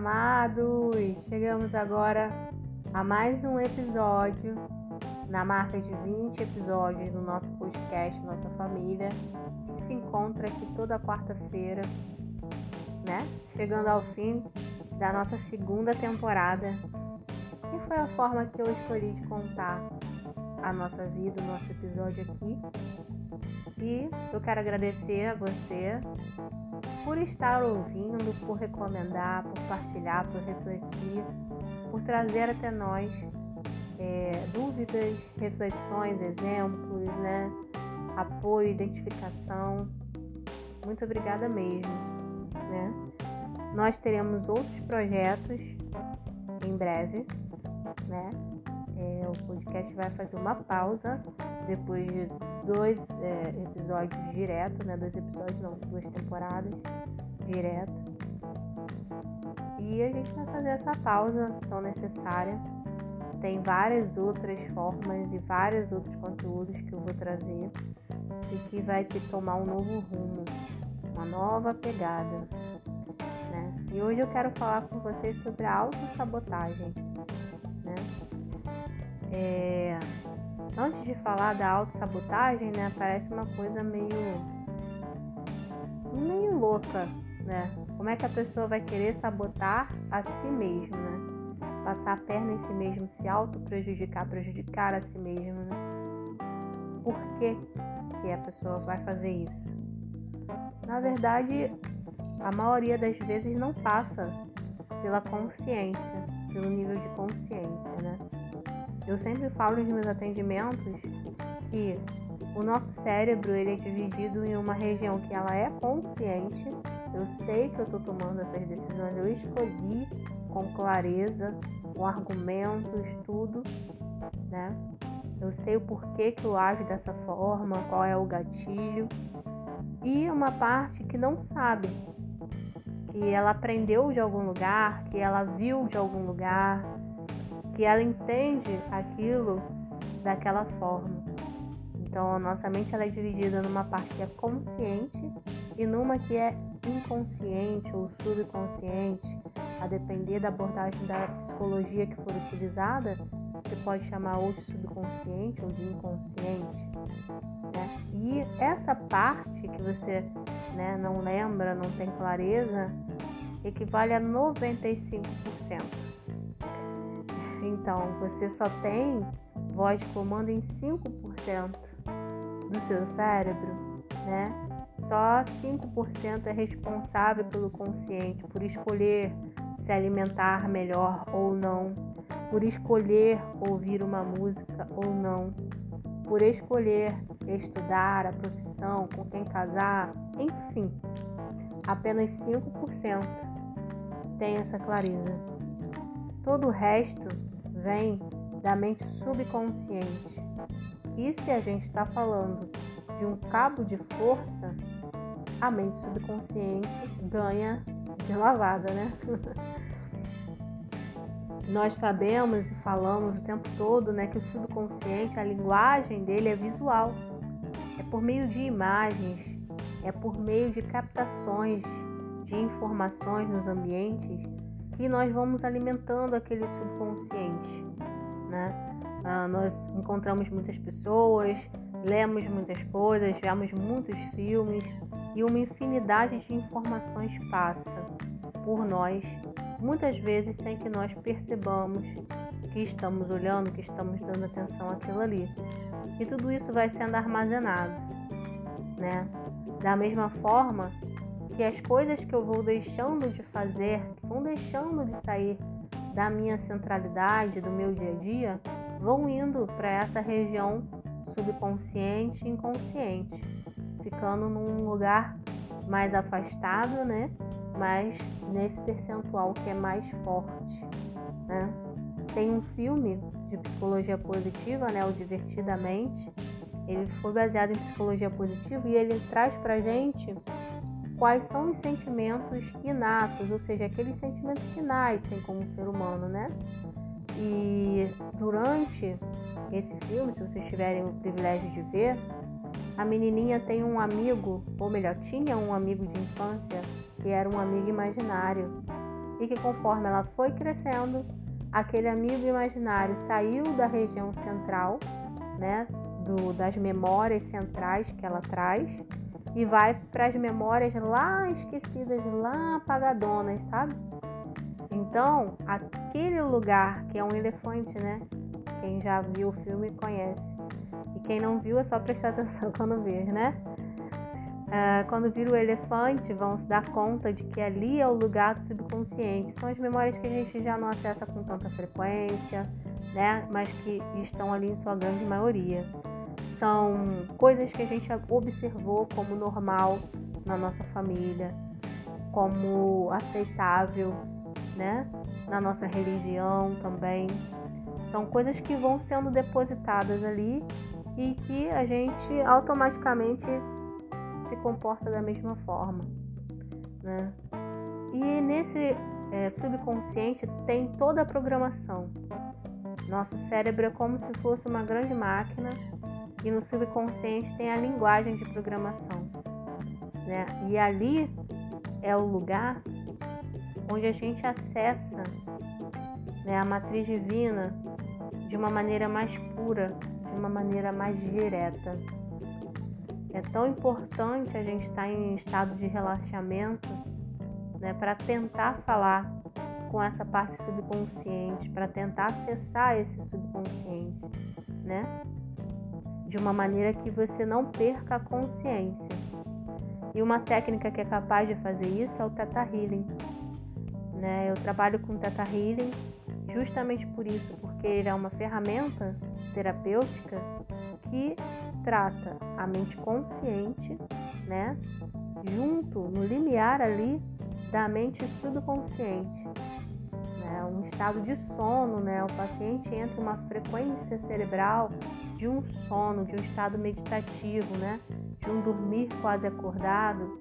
Amados! Chegamos agora a mais um episódio, na marca de 20 episódios do nosso podcast Nossa Família, que se encontra aqui toda quarta-feira, né? Chegando ao fim da nossa segunda temporada. E foi a forma que eu escolhi de contar a nossa vida, o nosso episódio aqui. E eu quero agradecer a você por estar ouvindo, por recomendar, por partilhar, por refletir, por trazer até nós é, dúvidas, reflexões, exemplos, né? apoio, identificação. Muito obrigada mesmo. Né? Nós teremos outros projetos em breve, né? É, o podcast vai fazer uma pausa depois de dois é, episódios direto, né? Dois episódios, não, duas temporadas direto. E a gente vai fazer essa pausa tão necessária. Tem várias outras formas e vários outros conteúdos que eu vou trazer e que vai que tomar um novo rumo, uma nova pegada. Né? E hoje eu quero falar com vocês sobre a autossabotagem. Né? É... Antes de falar da autossabotagem, né, parece uma coisa meio meio louca, né? Como é que a pessoa vai querer sabotar a si mesma, né? Passar a perna em si mesmo, se auto-prejudicar, prejudicar a si mesmo, né? Por que, que a pessoa vai fazer isso? Na verdade, a maioria das vezes não passa pela consciência, pelo nível de consciência, né? Eu sempre falo nos meus atendimentos que o nosso cérebro ele é dividido em uma região que ela é consciente. Eu sei que eu estou tomando essas decisões, eu escolhi com clareza, com argumentos, tudo, né? Eu sei o porquê que eu ajo dessa forma, qual é o gatilho. E uma parte que não sabe, que ela aprendeu de algum lugar, que ela viu de algum lugar, que ela entende aquilo daquela forma. Então, a nossa mente ela é dividida numa parte que é consciente e numa que é inconsciente ou subconsciente, a depender da abordagem da psicologia que for utilizada, você pode chamar ou de subconsciente ou de inconsciente. Né? E essa parte que você né, não lembra, não tem clareza, equivale a 95%. Então, você só tem voz de comando em 5% do seu cérebro, né? Só 5% é responsável pelo consciente, por escolher se alimentar melhor ou não, por escolher ouvir uma música ou não, por escolher estudar a profissão, com quem casar, enfim. Apenas 5% tem essa clareza. Todo o resto vem da mente subconsciente. E se a gente está falando de um cabo de força, a mente subconsciente ganha de lavada, né? Nós sabemos e falamos o tempo todo né, que o subconsciente, a linguagem dele é visual. É por meio de imagens, é por meio de captações de informações nos ambientes que nós vamos alimentando aquele subconsciente, né? Ah, nós encontramos muitas pessoas, lemos muitas coisas, vemos muitos filmes e uma infinidade de informações passa por nós, muitas vezes sem que nós percebamos que estamos olhando, que estamos dando atenção àquilo ali. E tudo isso vai sendo armazenado, né? Da mesma forma que as coisas que eu vou deixando de fazer, que vão deixando de sair da minha centralidade, do meu dia a dia, vão indo para essa região subconsciente e inconsciente, ficando num lugar mais afastado, né? Mas nesse percentual que é mais forte, né? Tem um filme de psicologia positiva, né? O Divertidamente. Ele foi baseado em psicologia positiva e ele traz pra gente quais são os sentimentos inatos, ou seja, aqueles sentimentos que nascem como ser humano, né? E durante esse filme, se vocês tiverem o privilégio de ver, a menininha tem um amigo, ou melhor, tinha um amigo de infância que era um amigo imaginário. e que conforme ela foi crescendo, aquele amigo imaginário saiu da região central, né, do, das memórias centrais que ela traz e vai para as memórias lá esquecidas, lá apagadonas, sabe? Então, aquele lugar que é um elefante, né? Quem já viu o filme conhece. E quem não viu é só prestar atenção quando ver, né? Uh, quando vira o elefante, vão se dar conta de que ali é o lugar do subconsciente. São as memórias que a gente já não acessa com tanta frequência, né? Mas que estão ali em sua grande maioria. São coisas que a gente observou como normal na nossa família, como aceitável, né? Na nossa religião também. São coisas que vão sendo depositadas ali e que a gente automaticamente se comporta da mesma forma. Né? E nesse é, subconsciente tem toda a programação. Nosso cérebro é como se fosse uma grande máquina e no subconsciente tem a linguagem de programação. Né? E ali é o lugar onde a gente acessa né, a matriz divina de uma maneira mais pura, de uma maneira mais direta. É tão importante a gente estar em estado de relaxamento né, para tentar falar com essa parte subconsciente, para tentar acessar esse subconsciente, né? De uma maneira que você não perca a consciência. E uma técnica que é capaz de fazer isso é o Theta Healing. Né? Eu trabalho com Theta Healing justamente por isso, porque ele é uma ferramenta terapêutica que trata a mente consciente, né, junto no limiar ali da mente subconsciente. Né, um estado de sono, né, o paciente entra em uma frequência cerebral de um sono, de um estado meditativo, né, de um dormir quase acordado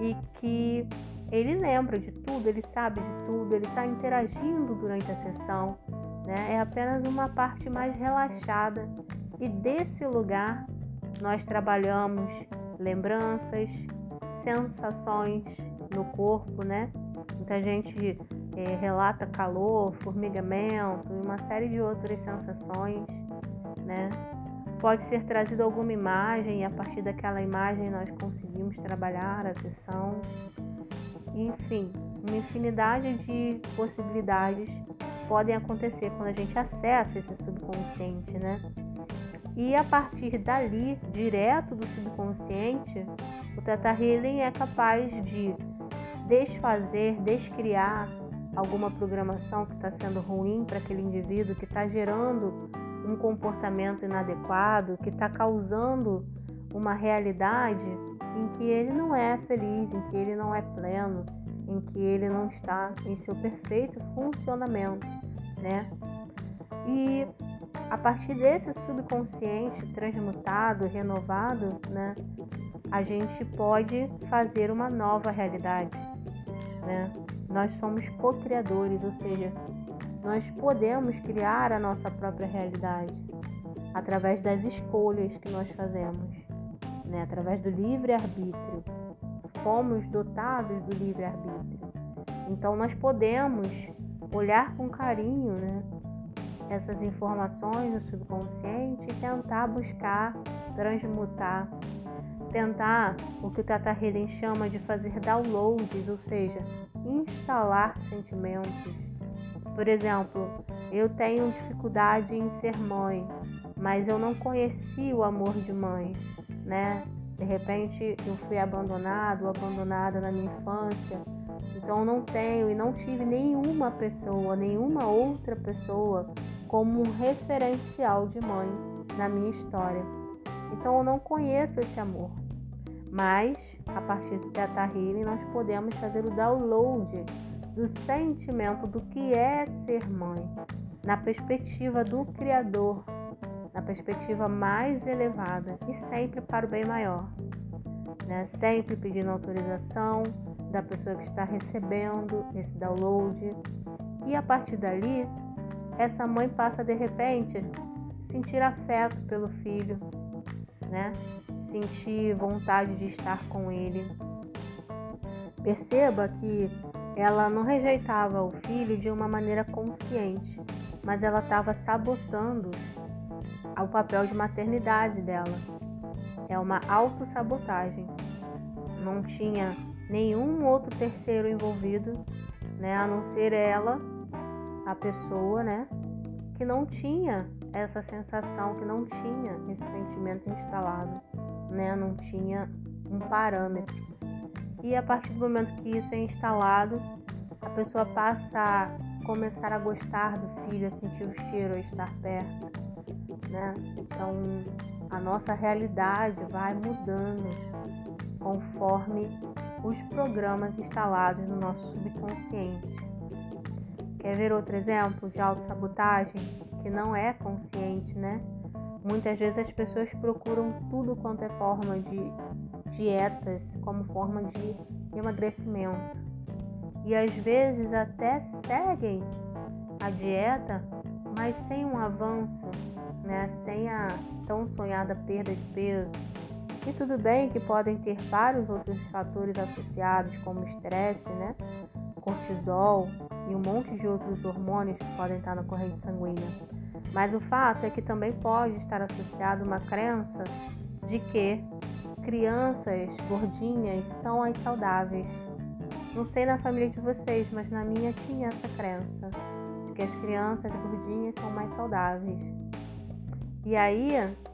e que ele lembra de tudo, ele sabe de tudo, ele está interagindo durante a sessão, né? É apenas uma parte mais relaxada e desse lugar nós trabalhamos lembranças, sensações no corpo, né? Muita gente é, relata calor, formigamento e uma série de outras sensações, né? Pode ser trazida alguma imagem e a partir daquela imagem nós conseguimos trabalhar a sessão. Enfim, uma infinidade de possibilidades podem acontecer quando a gente acessa esse subconsciente, né? E a partir dali, direto do subconsciente, o Teta Healing é capaz de desfazer, descriar alguma programação que está sendo ruim para aquele indivíduo, que está gerando um comportamento inadequado, que está causando uma realidade em que ele não é feliz, em que ele não é pleno, em que ele não está em seu perfeito funcionamento, né? E a partir desse subconsciente transmutado, renovado, né, a gente pode fazer uma nova realidade. Né? Nós somos co-criadores, ou seja, nós podemos criar a nossa própria realidade através das escolhas que nós fazemos, né? através do livre-arbítrio. Fomos dotados do livre-arbítrio. Então nós podemos olhar com carinho né? essas informações no subconsciente e tentar buscar transmutar, tentar o que o Tata Healing chama de fazer downloads, ou seja, instalar sentimentos. Por exemplo, eu tenho dificuldade em ser mãe, mas eu não conheci o amor de mãe, né? De repente eu fui abandonado abandonada na minha infância, então eu não tenho e não tive nenhuma pessoa, nenhuma outra pessoa como um referencial de mãe na minha história. Então eu não conheço esse amor. Mas a partir do Teta Healing nós podemos fazer o download do sentimento do que é ser mãe, na perspectiva do Criador, na perspectiva mais elevada e sempre para o bem maior. Né? Sempre pedindo autorização da pessoa que está recebendo esse download. E a partir dali, essa mãe passa de repente sentir afeto pelo filho, né? Sentir vontade de estar com ele. Perceba que ela não rejeitava o filho de uma maneira consciente, mas ela estava sabotando o papel de maternidade dela. É uma autossabotagem. Não tinha nenhum outro terceiro envolvido, né, a não ser ela, a pessoa, né, que não tinha essa sensação, que não tinha esse sentimento instalado, né, não tinha um parâmetro. E a partir do momento que isso é instalado, a pessoa passa a começar a gostar do filho, a sentir o cheiro, a estar perto, né? Então, a nossa realidade vai mudando conforme os programas instalados no nosso subconsciente. Quer ver outro exemplo de autossabotagem que não é consciente, né? Muitas vezes as pessoas procuram tudo quanto é forma de dietas como forma de emagrecimento. E às vezes até seguem a dieta, mas sem um avanço, né? sem a tão sonhada perda de peso. E tudo bem que podem ter vários outros fatores associados, como estresse, né? cortisol e um monte de outros hormônios que podem estar na corrente sanguínea. Mas o fato é que também pode estar associado uma crença de que crianças gordinhas são as saudáveis. Não sei na família de vocês, mas na minha tinha essa crença de que as crianças gordinhas são mais saudáveis. E aí,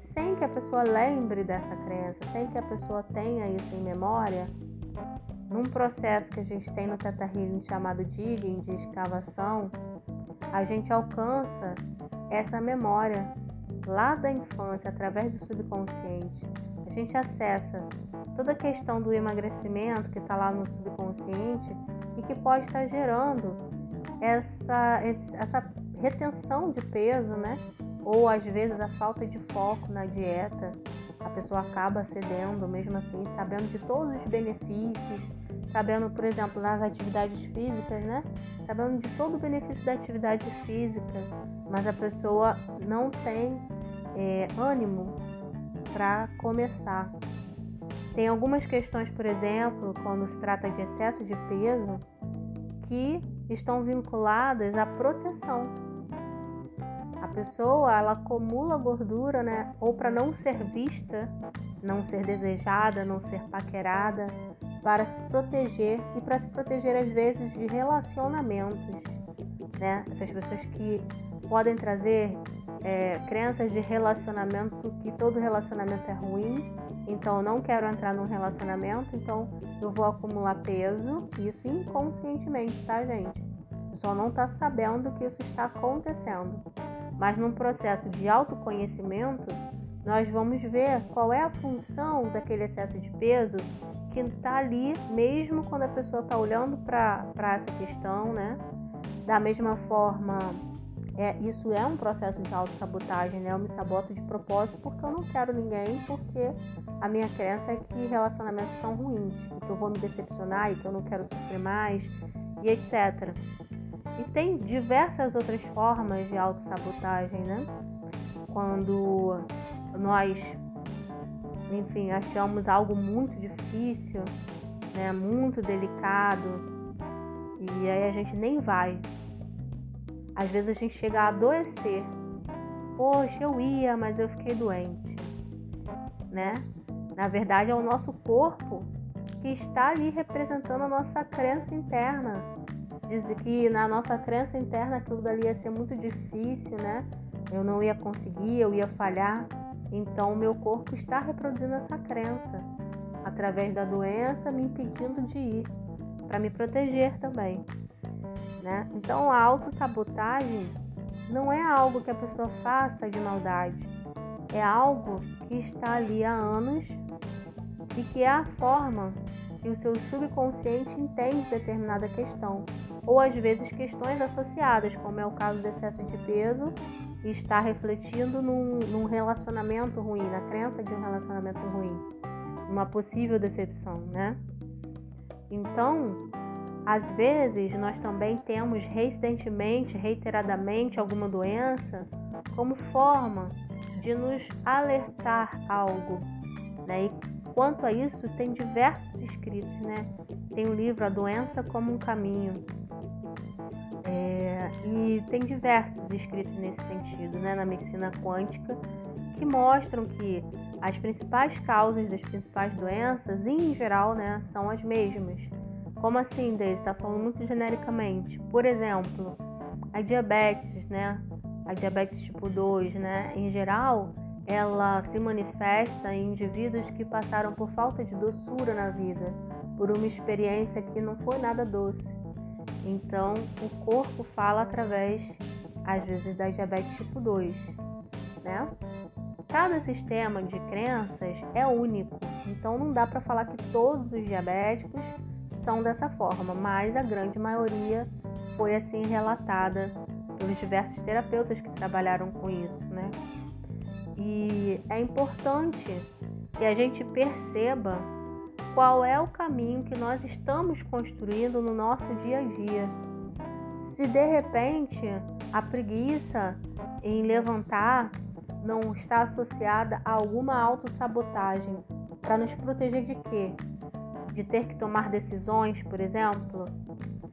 sem que a pessoa lembre dessa crença, sem que a pessoa tenha isso em memória, num processo que a gente tem no Teta Healing chamado Digging, de escavação, a gente alcança essa memória lá da infância, através do subconsciente gente acessa toda a questão do emagrecimento que está lá no subconsciente e que pode estar gerando essa, essa retenção de peso, né? Ou às vezes a falta de foco na dieta. A pessoa acaba cedendo, mesmo assim, sabendo de todos os benefícios, sabendo, por exemplo, nas atividades físicas, né? Sabendo de todo o benefício da atividade física, mas a pessoa não tem é, ânimo para começar. Tem algumas questões, por exemplo, quando se trata de excesso de peso, que estão vinculadas à proteção. A pessoa ela acumula gordura, né? Ou para não ser vista, não ser desejada, não ser paquerada, para se proteger e para se proteger às vezes de relacionamentos, né? Essas pessoas que podem trazer é, crenças de relacionamento, que todo relacionamento é ruim, então eu não quero entrar num relacionamento, então eu vou acumular peso, isso inconscientemente, tá, gente? Pessoal não tá sabendo que isso está acontecendo. Mas num processo de autoconhecimento, nós vamos ver qual é a função daquele excesso de peso que está ali, mesmo quando a pessoa está olhando para essa questão, né? Da mesma forma, é, isso é um processo de autossabotagem, né? Eu me saboto de propósito porque eu não quero ninguém, porque a minha crença é que relacionamentos são ruins, que eu vou me decepcionar e que eu não quero sofrer mais, e etc. E tem diversas outras formas de autossabotagem, né? Quando nós, enfim, achamos algo muito difícil, né? Muito delicado, e aí a gente nem vai, às vezes a gente chega a adoecer. Poxa, eu ia, mas eu fiquei doente, né? Na verdade, é o nosso corpo que está ali representando a nossa crença interna. Diz que na nossa crença interna aquilo dali ia ser muito difícil, né? Eu não ia conseguir, eu ia falhar. Então, o meu corpo está reproduzindo essa crença através da doença, me impedindo de ir, para me proteger também né? Então a autossabotagem não é algo que a pessoa faça de maldade, é algo que está ali há anos e que é a forma que o seu subconsciente entende determinada questão, ou às vezes questões associadas, como é o caso do excesso de peso, e está refletindo num, num relacionamento ruim, na crença de um relacionamento ruim, uma possível decepção, né? Então, às vezes, nós também temos reincidentemente, reiteradamente, alguma doença como forma de nos alertar algo. Né? E quanto a isso, tem diversos escritos, né? tem o livro A Doença como um Caminho. É, e tem diversos escritos nesse sentido, né, na medicina quântica, que mostram que as principais causas das principais doenças, em geral, né, são as mesmas. Como assim, Deise? Está falando muito genericamente. Por exemplo, a diabetes, né? A diabetes tipo 2, né? Em geral, ela se manifesta em indivíduos que passaram por falta de doçura na vida, por uma experiência que não foi nada doce. Então, o corpo fala através, às vezes, da diabetes tipo 2, né? Cada sistema de crenças é único, então não dá para falar que todos os diabéticos são dessa forma, mas a grande maioria foi assim relatada pelos diversos terapeutas que trabalharam com isso, né? E é importante que a gente perceba qual é o caminho que nós estamos construindo no nosso dia a dia. Se de repente a preguiça em levantar não está associada a alguma autossabotagem, para nos proteger de quê? De ter que tomar decisões, por exemplo?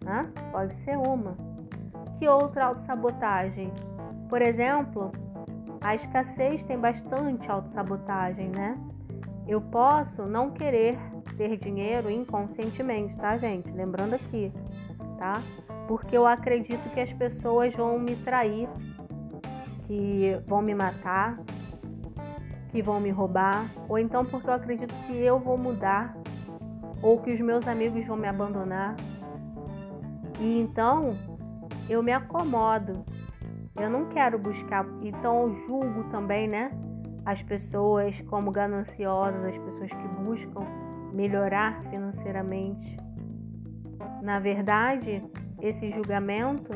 Né? Pode ser uma. Que outra autossabotagem? Por exemplo, a escassez tem bastante autossabotagem, né? Eu posso não querer ter dinheiro inconscientemente, tá, gente? Lembrando aqui, tá? Porque eu acredito que as pessoas vão me trair, que vão me matar, que vão me roubar, ou então porque eu acredito que eu vou mudar, ou que os meus amigos vão me abandonar. E então eu me acomodo. Eu não quero buscar, então eu julgo também, né? As pessoas como gananciosas, as pessoas que buscam melhorar financeiramente. Na verdade, esse julgamento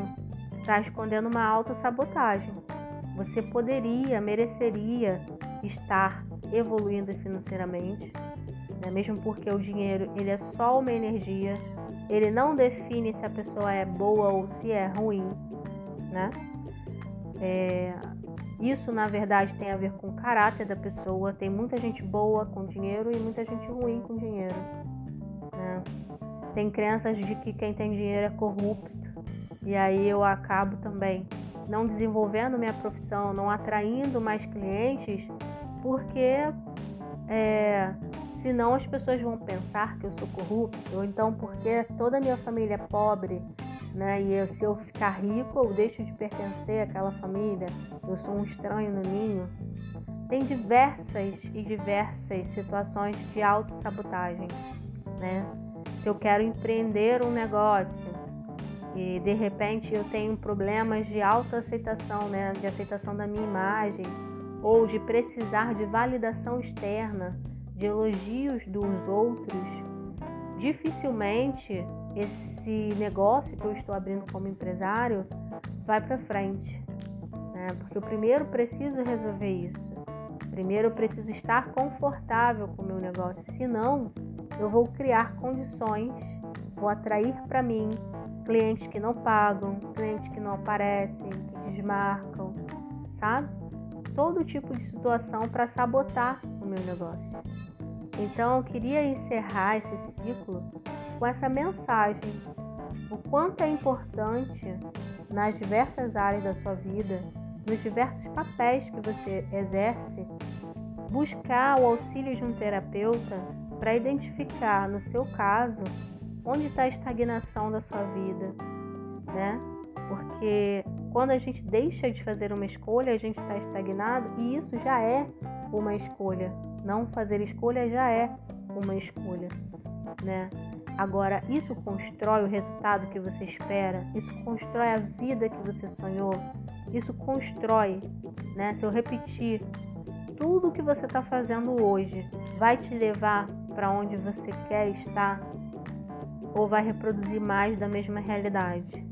está escondendo uma autossabotagem. Você poderia, mereceria estar evoluindo financeiramente, né? mesmo porque o dinheiro ele é só uma energia, ele não define se a pessoa é boa ou se é ruim, né? É, isso na verdade tem a ver com o caráter da pessoa. Tem muita gente boa com dinheiro e muita gente ruim com dinheiro. Né? Tem crenças de que quem tem dinheiro é corrupto e aí eu acabo também não desenvolvendo minha profissão, não atraindo mais clientes, porque é, senão as pessoas vão pensar que eu sou corrupto, ou então porque toda a minha família é pobre, né? E eu, se eu ficar rico, eu deixo de pertencer àquela família, eu sou um estranho no ninho. Tem diversas e diversas situações de autossabotagem, né? Se eu quero empreender um negócio, e de repente eu tenho problemas de autoaceitação, né, de aceitação da minha imagem, ou de precisar de validação externa, de elogios dos outros, dificilmente esse negócio que eu estou abrindo como empresário vai para frente, né? Porque eu primeiro preciso resolver isso. Primeiro eu preciso estar confortável com o meu negócio, senão eu vou criar condições, vou atrair para mim clientes que não pagam, clientes que não aparecem, que desmarcam, sabe? Todo tipo de situação para sabotar o meu negócio. Então eu queria encerrar esse ciclo com essa mensagem: o quanto é importante nas diversas áreas da sua vida, nos diversos papéis que você exerce, buscar o auxílio de um terapeuta para identificar, no seu caso, onde está a estagnação da sua vida, né? Porque quando a gente deixa de fazer uma escolha, a gente está estagnado e isso já é uma escolha. Não fazer escolha já é uma escolha, né? Agora, isso constrói o resultado que você espera, isso constrói a vida que você sonhou, isso constrói, né? Se eu repetir, tudo que você está fazendo hoje vai te levar para onde você quer estar ou vai reproduzir mais da mesma realidade.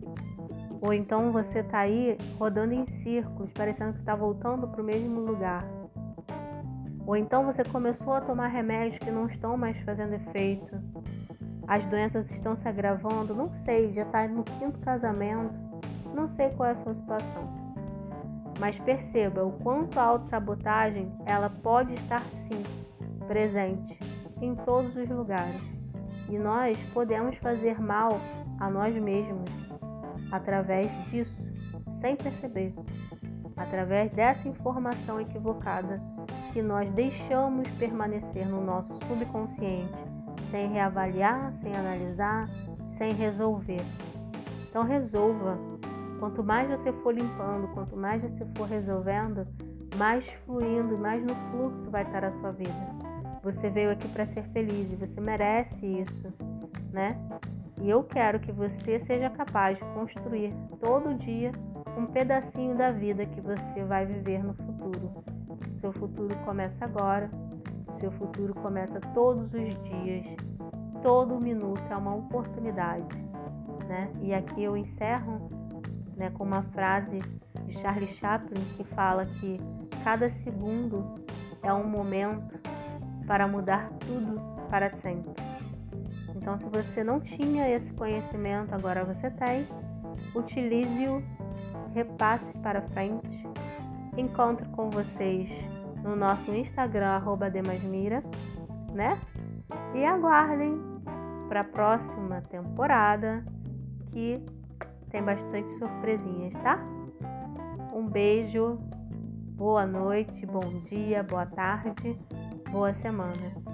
Ou então você está aí rodando em círculos, parecendo que está voltando para o mesmo lugar. Ou então você começou a tomar remédios que não estão mais fazendo efeito. As doenças estão se agravando, não sei, já está no quinto casamento, não sei qual é a sua situação. Mas perceba o quanto a autossabotagem ela pode estar sim presente em todos os lugares. E nós podemos fazer mal a nós mesmos através disso, sem perceber, através dessa informação equivocada que nós deixamos permanecer no nosso subconsciente, sem reavaliar, sem analisar, sem resolver. Então resolva. Quanto mais você for limpando, quanto mais você for resolvendo, mais fluindo, mais no fluxo vai estar a sua vida. Você veio aqui para ser feliz e você merece isso, né? E eu quero que você seja capaz de construir todo dia um pedacinho da vida que você vai viver no futuro. Seu futuro começa agora, seu futuro começa todos os dias, todo minuto é uma oportunidade, né? E aqui eu encerro, né, com uma frase de Charlie Chaplin que fala que cada segundo é um momento para mudar tudo para sempre. Então, se você não tinha esse conhecimento, agora você tem. Utilize-o, repasse para frente. Encontro com vocês no nosso Instagram, Demasmira, né? E aguardem para a próxima temporada que tem bastante surpresinhas, tá? Um beijo, boa noite, bom dia, boa tarde, boa semana.